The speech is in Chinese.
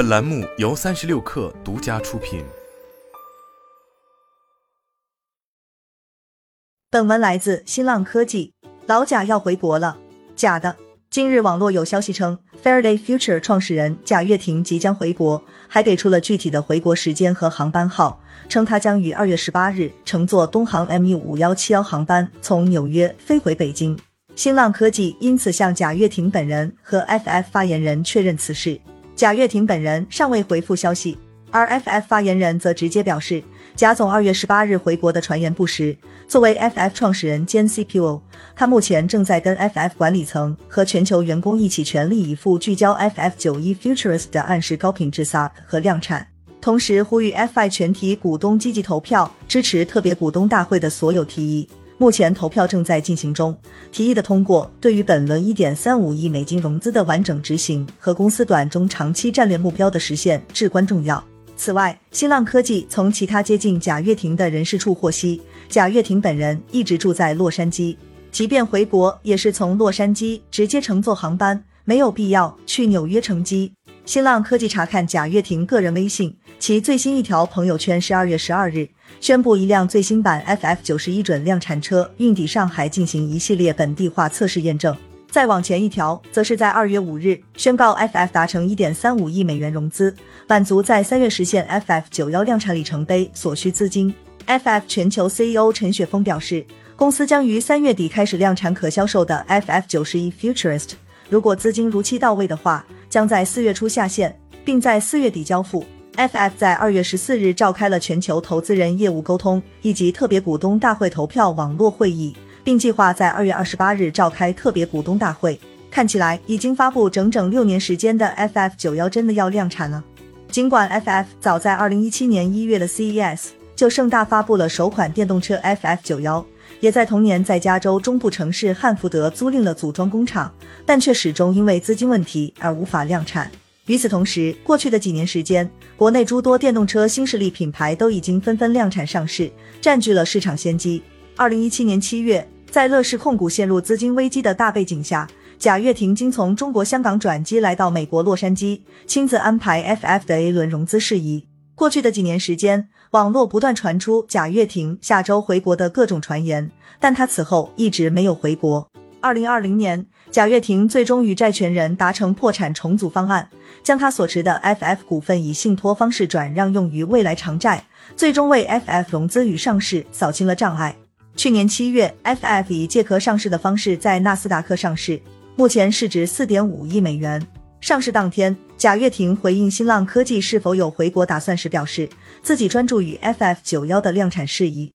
本栏目由三十六氪独家出品。本文来自新浪科技。老贾要回国了，假的。今日网络有消息称，Faraday Future 创始人贾跃亭即将回国，还给出了具体的回国时间和航班号，称他将于二月十八日乘坐东航 MU 五幺七幺航班从纽约飞回北京。新浪科技因此向贾跃亭本人和 FF 发言人确认此事。贾跃亭本人尚未回复消息，而 FF 发言人则直接表示，贾总二月十八日回国的传言不实。作为 FF 创始人兼 CPO，他目前正在跟 FF 管理层和全球员工一起全力以赴聚焦 FF 九一 Futurist 的暗示高品质 SAP 和量产，同时呼吁 FI 全体股东积极投票支持特别股东大会的所有提议。目前投票正在进行中，提议的通过对于本轮一点三五亿美金融资的完整执行和公司短中长期战略目标的实现至关重要。此外，新浪科技从其他接近贾跃亭的人士处获悉，贾跃亭本人一直住在洛杉矶，即便回国也是从洛杉矶直接乘坐航班，没有必要去纽约乘机。新浪科技查看贾跃亭个人微信，其最新一条朋友圈是二月十二日宣布一辆最新版 FF 九十一准量产车运抵上海进行一系列本地化测试验证。再往前一条，则是在二月五日宣告 FF 达成一点三五亿美元融资，满足在三月实现 FF 九幺量产里程碑所需资金。FF 全球 CEO 陈雪峰表示，公司将于三月底开始量产可销售的 FF 九十一 Futurist。如果资金如期到位的话，将在四月初下线，并在四月底交付。FF 在二月十四日召开了全球投资人业务沟通以及特别股东大会投票网络会议，并计划在二月二十八日召开特别股东大会。看起来已经发布整整六年时间的 FF 九幺真的要量产了。尽管 FF 早在二零一七年一月的 CES 就盛大发布了首款电动车 FF 九幺。也在同年在加州中部城市汉福德租赁了组装工厂，但却始终因为资金问题而无法量产。与此同时，过去的几年时间，国内诸多电动车新势力品牌都已经纷纷量产上市，占据了市场先机。二零一七年七月，在乐视控股陷入资金危机的大背景下，贾跃亭经从中国香港转机来到美国洛杉矶，亲自安排 FF 的 A 轮融资事宜。过去的几年时间，网络不断传出贾跃亭下周回国的各种传言，但他此后一直没有回国。二零二零年，贾跃亭最终与债权人达成破产重组方案，将他所持的 FF 股份以信托方式转让用于未来偿债，最终为 FF 融资与上市扫清了障碍。去年七月，FF 以借壳上市的方式在纳斯达克上市，目前市值四点五亿美元。上市当天，贾跃亭回应新浪科技是否有回国打算时表示，自己专注于 FF 九幺的量产事宜。